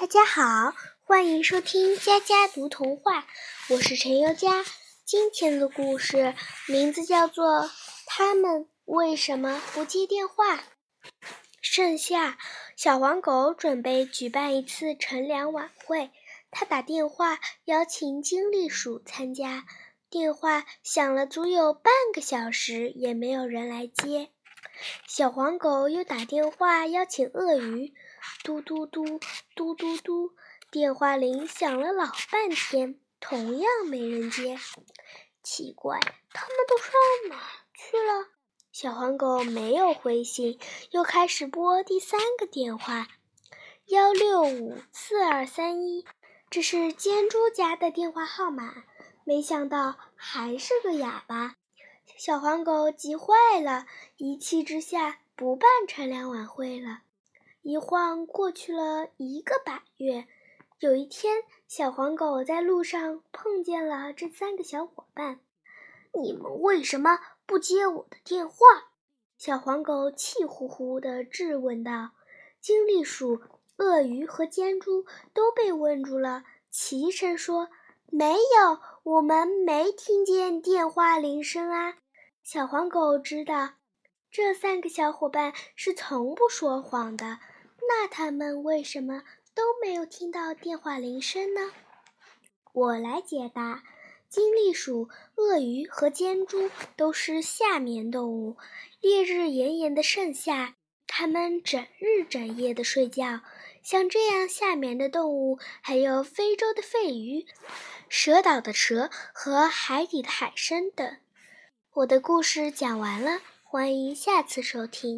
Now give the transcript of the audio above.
大家好，欢迎收听佳佳读童话，我是陈优佳。今天的故事名字叫做《他们为什么不接电话》。盛夏，小黄狗准备举办一次乘凉晚会，他打电话邀请金栗鼠参加，电话响了足有半个小时，也没有人来接。小黄狗又打电话邀请鳄鱼。嘟嘟嘟嘟嘟嘟，电话铃响了老半天，同样没人接。奇怪，他们都上哪去了？小黄狗没有回信，又开始拨第三个电话：幺六五四二三一，这是尖猪家的电话号码。没想到还是个哑巴。小黄狗急坏了，一气之下不办乘凉晚会了。一晃过去了一个把月，有一天，小黄狗在路上碰见了这三个小伙伴。你们为什么不接我的电话？小黄狗气呼呼地质问道。金栗鼠、鳄鱼和尖猪都被问住了，齐声说：“没有，我们没听见电话铃声啊！”小黄狗知道，这三个小伙伴是从不说谎的。那他们为什么都没有听到电话铃声呢？我来解答：金栗鼠、鳄鱼和尖猪都是夏眠动物，烈日炎炎的盛夏，它们整日整夜的睡觉。像这样下眠的动物，还有非洲的肺鱼、蛇岛的蛇和海底的海参等。我的故事讲完了，欢迎下次收听。